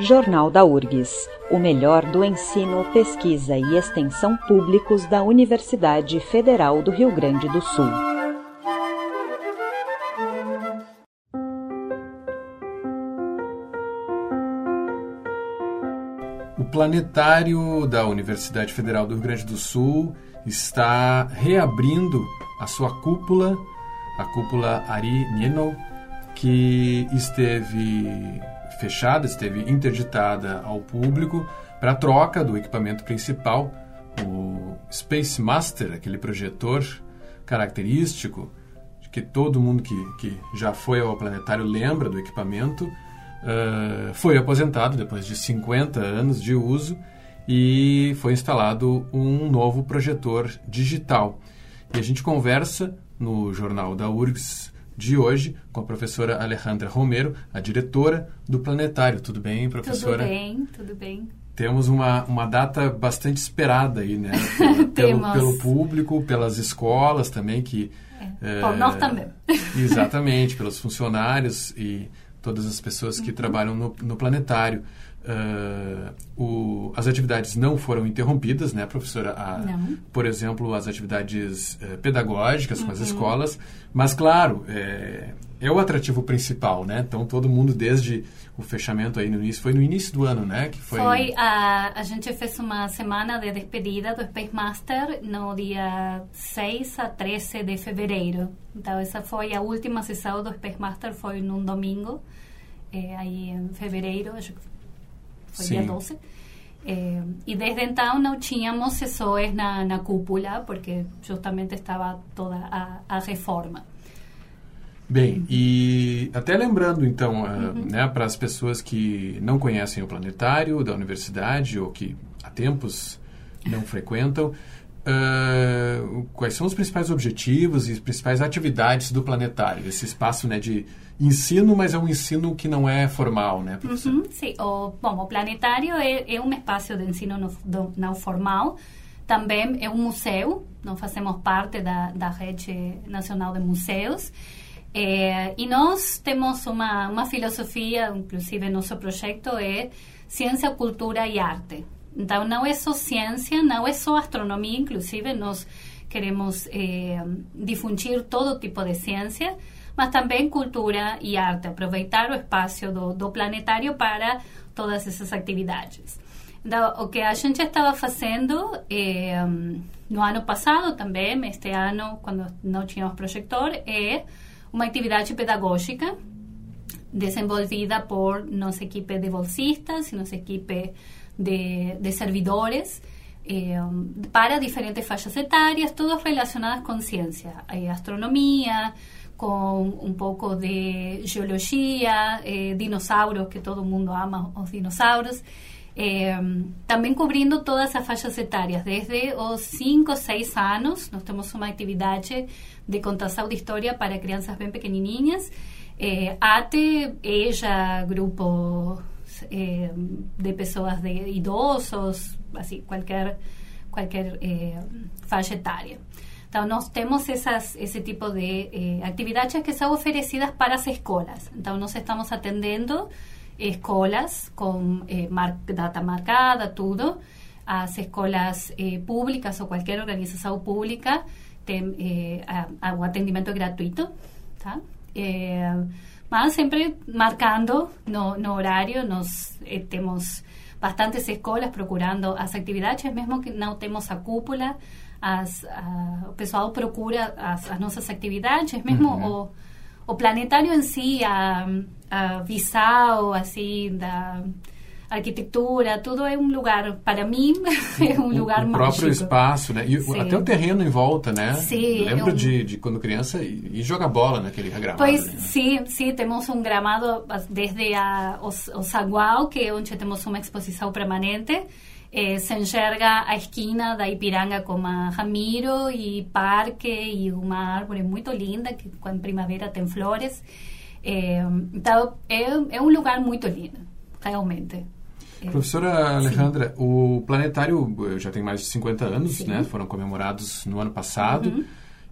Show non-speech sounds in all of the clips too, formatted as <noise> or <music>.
Jornal da URGS, o melhor do ensino, pesquisa e extensão públicos da Universidade Federal do Rio Grande do Sul. O planetário da Universidade Federal do Rio Grande do Sul está reabrindo a sua cúpula, a cúpula Ari Nienol, que esteve fechada, esteve interditada ao público para troca do equipamento principal, o Space Master, aquele projetor característico que todo mundo que, que já foi ao planetário lembra do equipamento, uh, foi aposentado depois de 50 anos de uso e foi instalado um novo projetor digital. E a gente conversa no jornal da URGS de hoje com a professora Alejandra Romero, a diretora do Planetário. Tudo bem, professora? Tudo bem, tudo bem. Temos uma, uma data bastante esperada aí, né? <laughs> pelo, pelo público, pelas escolas também que... É. É, nós também. <laughs> Exatamente, <laughs> pelos funcionários e todas as pessoas que uhum. trabalham no, no planetário. Uh, o, as atividades não foram interrompidas, né, professora? A. Por exemplo, as atividades uh, pedagógicas uhum. com as uhum. escolas. Mas, claro, é, é, o atrativo principal, né? Então, todo mundo, desde o fechamento aí no início, foi no início do ano, né? Que foi, foi a, a gente fez uma semana de despedida do Space Master no dia 6 a 13 de fevereiro. Então, essa foi a última sessão do Space Master, foi num domingo. É, aí em fevereiro, acho que foi Sim. dia 12. É, e desde então não tínhamos sessões na, na cúpula, porque justamente estava toda a, a reforma. Bem, e até lembrando então, uh, uhum. né, para as pessoas que não conhecem o planetário da universidade ou que há tempos não frequentam, uh, quais são os principais objetivos e as principais atividades do planetário? Esse espaço né, de ensino, mas é um ensino que não é formal, né? Uhum, sim, o, bom, o planetário é, é um espaço de ensino não, não formal, também é um museu, nós fazemos parte da, da rede nacional de museus, é, e nós temos uma, uma filosofia, inclusive nosso projeto é ciência, cultura e arte. Então, não é só ciência, não é só astronomia, inclusive nós queremos é, difundir todo tipo de ciência, mas também cultura e arte, aproveitar o espaço do, do planetário para todas essas atividades. Então, o que a gente estava fazendo eh, no ano passado também, este ano, quando não tínhamos projetor, é uma atividade pedagógica desenvolvida por nossa equipe de bolsistas e nossa equipe de, de servidores eh, para diferentes faixas etárias, todas relacionadas com ciência, eh, astronomia, com um pouco de geologia, eh, dinossauros, que todo mundo ama os dinossauros. Eh, também cobrindo todas as faixas etárias, desde os 5, 6 anos, nós temos uma atividade de contação de história para crianças bem pequenininhas, eh, até já grupo eh, de pessoas de idosos, assim, qualquer, qualquer eh, faixa etária. Então, nós temos tipo de eh, atividades que são oferecidas para as escolas. Então, nós estamos atendendo escolas com eh, data marcada, tudo. As escolas eh, públicas ou qualquer organização pública tem eh, a, o gratuito, tá? Mas sempre marcando no, no horário, nós eh, temos bastantes escolas procurando as atividades, mesmo que não temos a cúpula, as, a, o pessoal procura as, as nossas atividades, mesmo uhum. o, o planetário em si, a, a visão assim da arquitetura, tudo é um lugar, para mim, <laughs> é um lugar o, o próprio espaço, né? E Sim. até o terreno em volta, né? Sim. Lembro é um... de, de quando criança e, jogar bola naquele gramado. Pois, né? sim, sim, temos um gramado desde a, o, o Sagual, que é onde temos uma exposição permanente, eh, se enxerga a esquina da Ipiranga com a Ramiro e parque e uma árvore muito linda que com primavera tem flores. Eh, então, é, é um lugar muito lindo, realmente. É. Professora Alejandra, Sim. o planetário já tem mais de 50 anos, Sim. né? Foram comemorados no ano passado. Uhum.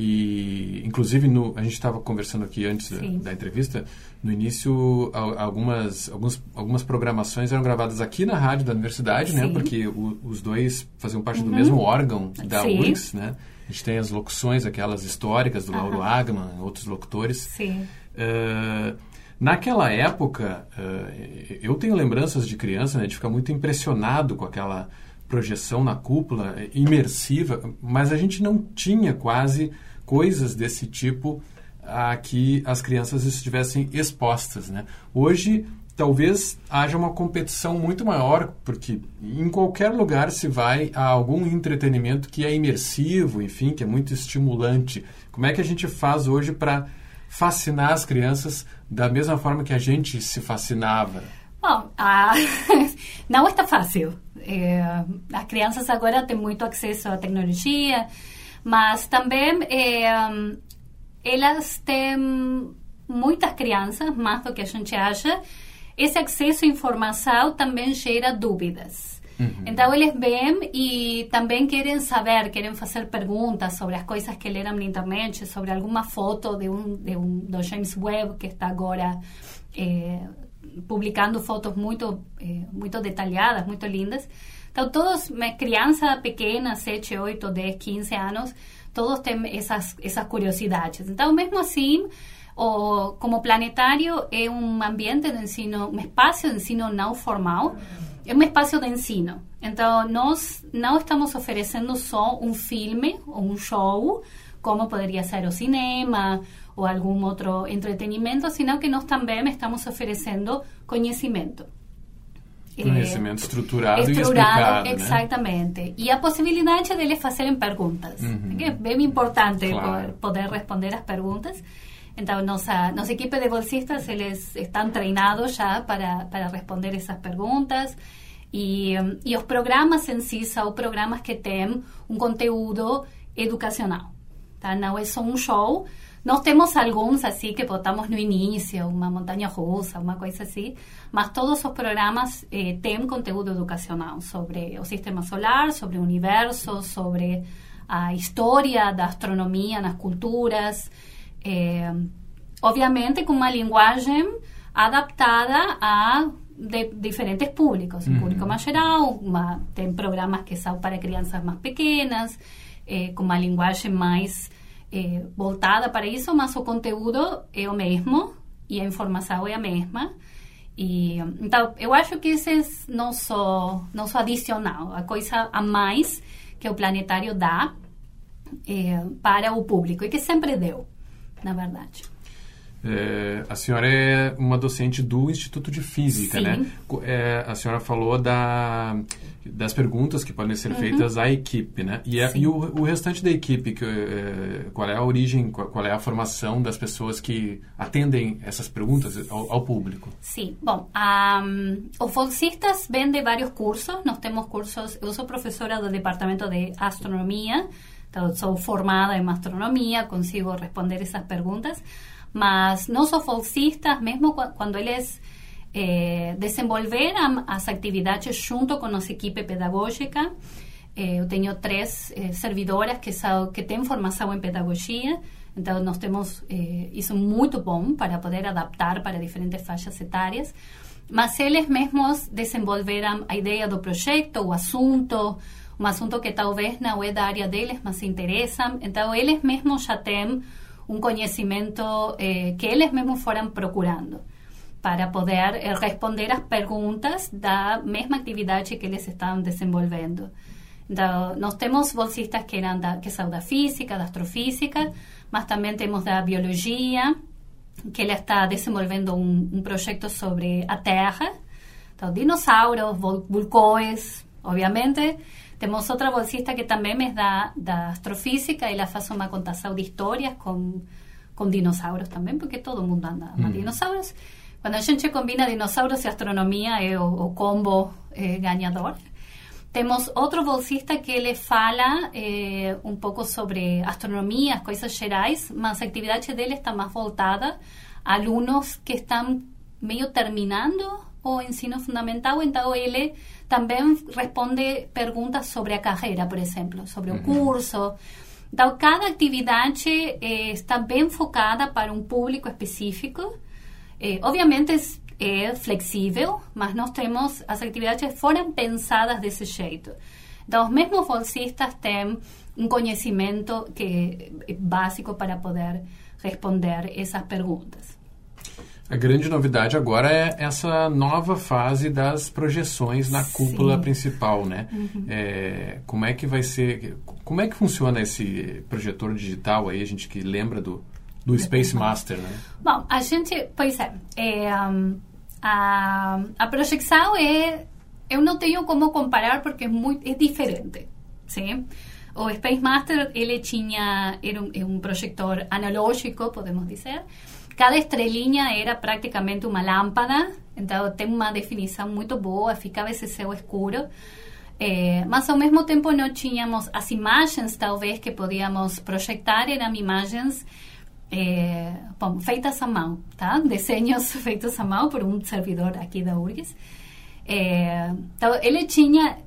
E, inclusive, no, a gente estava conversando aqui antes da, da, entrevista, no início, algumas, algumas, algumas programações eram gravadas aqui na rádio da universidade, né? Sim. né? Porque o, os dois faziam parte uhum. do mesmo órgão da Sim. URGS, né? A gente tem as locuções, aquelas históricas do Lauro Agman, outros locutores. Sim. Uh, naquela época, uh, eu tenho lembranças de criança, né? De ficar muito impressionado com aquela projeção na cúpula, imersiva, mas a gente não tinha quase coisas desse tipo a que as crianças estivessem expostas. Né? Hoje, talvez haja uma competição muito maior, porque em qualquer lugar se vai a algum entretenimento que é imersivo, enfim, que é muito estimulante. Como é que a gente faz hoje para fascinar as crianças da mesma forma que a gente se fascinava? Bom, ah, <laughs> não está fácil. É, as crianças agora têm muito acesso à tecnologia, mas também é, elas têm muitas crianças, mais do que a gente acha. Esse acesso à informação também gera dúvidas. Uhum. Então eles vêm e também querem saber, querem fazer perguntas sobre as coisas que leram na internet, sobre alguma foto de um, de um do James Webb que está agora é, publicando fotos muito é, muito detalhadas, muito lindas. Então, todos, criança pequena, 7, 8, 10, 15 anos, todos têm essas, essas curiosidades. Então, mesmo assim, o, como planetário é um ambiente de ensino, um espaço de ensino não formal, é um espaço de ensino. Então, nós não estamos oferecendo só um filme ou um show, como poderia ser o cinema ou algum outro entretenimento, sino que nós também estamos oferecendo conhecimento. Conhecimento estruturado, estruturado e explicado? Exatamente. Né? E a possibilidade deles fazerem perguntas. Uhum. Que é bem importante claro. poder responder as perguntas. Então, nossa, nossa equipe de bolsistas, eles estão treinados já para, para responder essas perguntas. E, os programas em si são programas que têm um conteúdo educacional. Tá? Não é um show, nós temos alguns assim que botamos no início, uma montanha russa, uma coisa assim, mas todos os programas eh, têm conteúdo educacional sobre o sistema solar, sobre o universo, sobre a história da astronomia nas culturas, eh, obviamente com uma linguagem adaptada a de diferentes públicos, um público mais geral, uma, tem programas que são para crianças mais pequenas, eh, com uma linguagem mais eh, voltada para isso, mas o conteúdo é o mesmo e a informação é a mesma. E, então, eu acho que esse é nosso, nosso adicional, a coisa a mais que o planetário dá é, para o público e que sempre deu, na verdade. É, a senhora é uma docente do Instituto de Física, né? Sim. né? É, a senhora falou da, das perguntas que podem ser uhum. feitas à equipe, né? E, a, e o, o, restante da equipe, que, é, qual é a origem, qual, qual, é a formação das pessoas que atendem essas perguntas ao, ao público? Sim, bom, um, os bolsistas vêm de vários cursos. Nós temos cursos, eu sou professora do Departamento de Astronomia, então sou formada em astronomia, consigo responder essas perguntas mas nossos bolsistas, mesmo quando eles eh, desenvolveram as atividades junto com nossa equipe pedagógica, eh, eu tenho três eh, servidoras que, que têm formação em pedagogia, então nós temos eh, isso muito bom para poder adaptar para diferentes faixas etárias, mas eles mesmos desenvolveram a ideia do projeto, o assunto, um assunto que talvez não é da área deles, mas se interessam, então eles mesmos já têm un conocimiento eh, que eles mesmos foram procurando para poder eh, responder as perguntas da mesma atividade que eles estavam desenvolvendo. Então, nós temos bolsistas que, eram da, que são da física, da astrofísica, mas também temos da biologia, que ele está desenvolvendo um, um projeto sobre a Terra, então, dinossauros, vulcões, obviamente, temos outra bolsista que também é da, da astrofísica, ela faz uma contação de histórias com, com dinossauros também, porque todo mundo anda com mm. dinossauros. Quando a gente combina dinossauros e astronomia, é o, o combo é, ganhador. Temos outro bolsista que ele fala eh, um pouco sobre astronomia, as coisas gerais, mas a atividade dele está mais voltada a alunos que estão meio terminando o ensino fundamental, então ele também responde perguntas sobre a carreira, por exemplo, sobre o curso. Então, cada atividade eh, está bem focada para um público específico. Eh, obviamente é flexível, mas nós temos as atividades foram pensadas desse jeito. Então, os mesmos bolsistas têm um conhecimento que é básico para poder responder essas perguntas. A grande novidade agora é essa nova fase das projeções na cúpula Sim. principal, né? Uhum. É, como é que vai ser? Como é que funciona esse projetor digital aí? A gente que lembra do, do Space Master, né? Bom, a gente, pois é, é a, a projeção é, eu não tenho como comparar porque é muito, é diferente, sim? O Space Master ele tinha era um, é um projetor analógico, podemos dizer cada estrelinha era praticamente uma lâmpada, então tem uma definição muito boa, ficava esse céu escuro. É, mas ao mesmo tempo não tínhamos as imagens, talvez, que podíamos projetar, eram imagens é, bom, feitas à mão, tá? Desenhos <laughs> feitos à mão por um servidor aqui da URGS. É, então, ele tinha,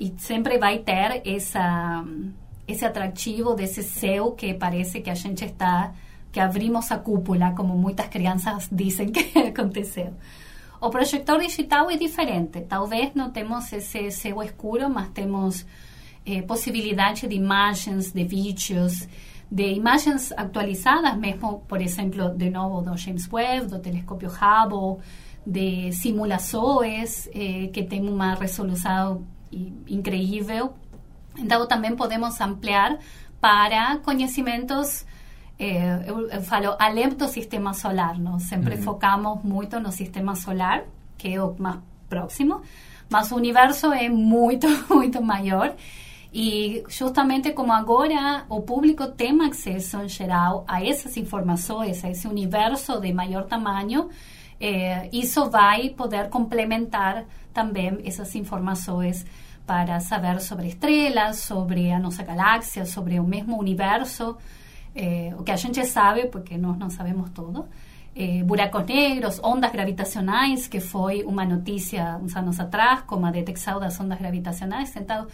e sempre vai ter, essa, esse atrativo desse céu que parece que a gente está que abrimos a cúpula, como muitas crianças <laughs> dizem que aconteceu. O projetor digital é diferente. Talvez não temos esse céu escuro, mas temos eh, possibilidade de imagens, de vídeos, de imagens atualizadas mesmo, por exemplo, de novo do James Webb, do telescópio Hubble, de simulações eh, que tem uma resolução incrível. Então, também podemos ampliar para conhecimentos é, eu, eu, falo além do sistema solar, nós sempre uhum. focamos muito no sistema solar, que é o mais próximo, mas o universo é muito, <laughs> muito maior. E justamente como agora o público tem acesso em geral a essas informações, a esse universo de maior tamanho, é, isso vai poder complementar também essas informações para saber sobre estrelas, sobre a nossa galáxia, sobre o mesmo universo eh, o que a gente sabe, porque nós não sabemos tudo, eh, buracos negros, ondas gravitacionais, que foi uma notícia uns anos atrás, como a detecção das ondas gravitacionais. Então,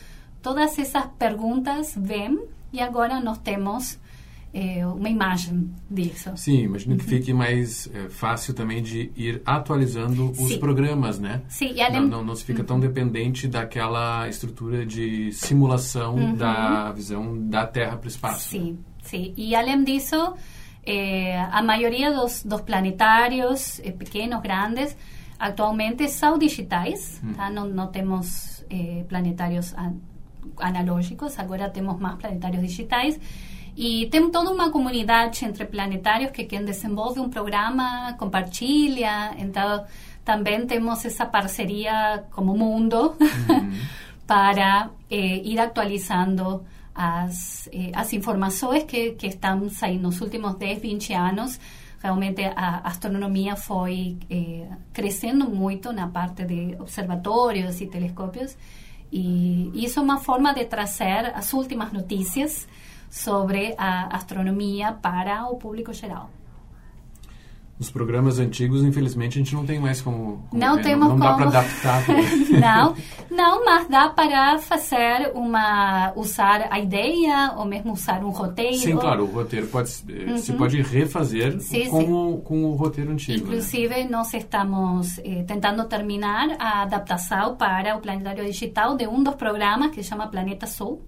todas essas perguntas vêm e agora nós temos é, uma imagem disso. Sim, imagino que fique mais é, fácil também de ir atualizando os Sim. programas, né? Sim, e além... não, não, não se fica tão dependente daquela estrutura de simulação uhum. da visão da Terra para o espaço. Sim, sim. E além disso, é, a maioria dos, dos planetários, é, pequenos, grandes, atualmente são digitais, uhum. tá? não, não temos é, planetários analógicos, agora temos mais planetários digitais. E tem toda uma comunidade entre planetários que quem desenvolve um programa compartilha. Então, também temos essa parceria como mundo uhum. <laughs> para eh, ir atualizando as, eh, as informações que, que estão saindo nos últimos 10, 20 anos. Realmente a astronomia foi eh, crescendo muito na parte de observatórios e telescópios. E isso é uma forma de trazer as últimas notícias sobre a astronomia para o público geral. Os programas antigos, infelizmente, a gente não tem mais como. como não temos não, não dá para adaptar. <laughs> não, não, mas dá para fazer uma. usar a ideia ou mesmo usar um roteiro. Sim, claro, o roteiro pode, uhum. se pode refazer sim, com, sim. O, com o roteiro antigo. Né? Inclusive, né? nós estamos eh, tentando terminar a adaptação para o planetário digital de um dos programas que se chama Planeta Sul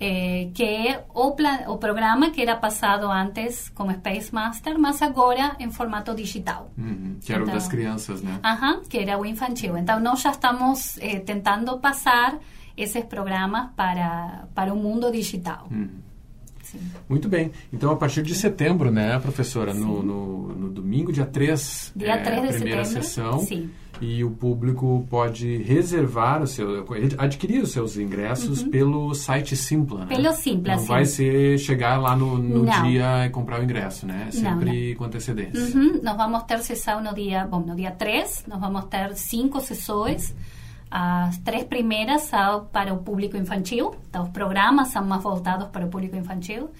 eh, que é o, plan, o programa que era passado antes como Space Master, mas agora em formato digital. Uhum, que era então, o das crianças, né? Aham, que era o infantil. Então, nós já estamos eh, tentando passar esses programas para, para o mundo digital. Uhum. Muito bem. Então, a partir de setembro, né, professora? No, no, no, domingo, dia 3, dia é 3 de a primeira setembro. sessão. Sim. E o público pode reservar o seu, adquirir os seus ingressos uhum. pelo site Simpla. Né? Pelo Simpla, Não sim. vai ser chegar lá no, no dia e comprar o ingresso, né? Sempre não, não. com antecedência. Uhum. Nós vamos ter sessão no dia, bom, no dia 3, nós vamos ter cinco sessões. As três primeiras são para o público infantil, então os programas são mais voltados para o público infantil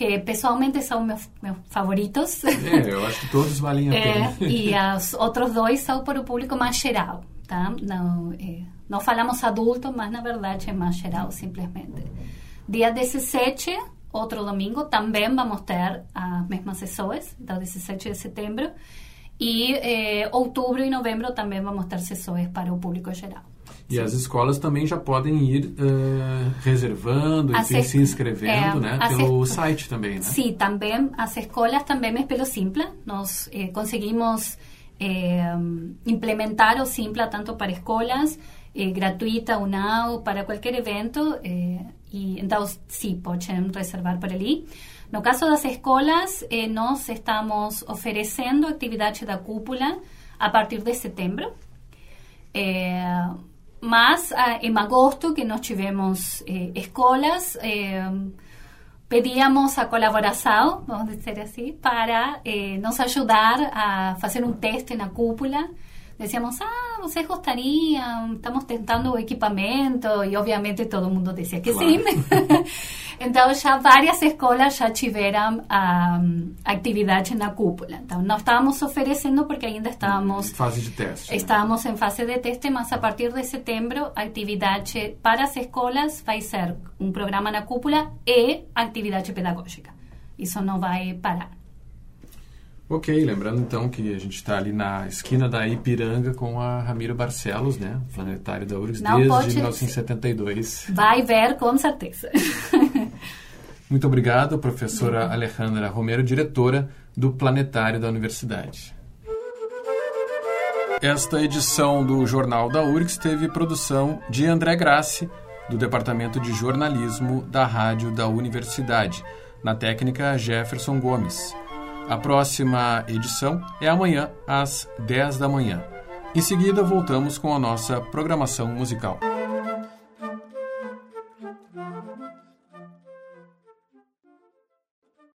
que pessoalmente são meus, meus favoritos. É, eu acho que todos valem a pena. É, e os outros dois são para o público mais geral, tá? Não, é, não falamos adulto, mas na verdade é mais geral, simplesmente. Dia 17, outro domingo, também vamos ter as mesmas sessões, então 17 de setembro. E eh, outubro e novembro também vamos ter sessões para o público geral. E Sim. as escolas também já podem ir uh, reservando e se inscrevendo, é, né? Pelo site também, né? Sim, também. As escolas também é pelo Simpla. Nós eh, conseguimos eh, implementar o Simpla tanto para escolas, eh, gratuita ou não, para qualquer evento. e então, sim, podem reservar por ali. No caso das escolas, nós estamos oferecendo atividade da cúpula a partir de setembro. Mas ah, en agosto, que nos tivemos eh, escolas, eh, pedíamos a colaboração, vamos dizer assim, para eh, nos ajudar a fazer um teste na cúpula decíamos, ah, vocês gostariam, estamos tentando o equipamento, e obviamente todo mundo dizia que claro. sim. <laughs> então, já várias escolas já tiveram a atividade na cúpula. Então, não estávamos oferecendo porque ainda estávamos... Em fase de teste. Estávamos em fase de teste, mas a partir de setembro, a atividade para as escolas vai ser um programa na cúpula e atividade pedagógica. Isso não vai parar. Ok, lembrando então que a gente está ali na esquina da Ipiranga com a Ramiro Barcelos, né? Planetário da URGS, Não desde 1972. Vai ver, com certeza. <laughs> Muito obrigado, professora. Alejandra Romero, diretora do Planetário da Universidade. Esta edição do Jornal da URGS teve produção de André Grassi, do Departamento de Jornalismo da Rádio da Universidade, na técnica Jefferson Gomes. A próxima edição é amanhã, às 10 da manhã. Em seguida, voltamos com a nossa programação musical.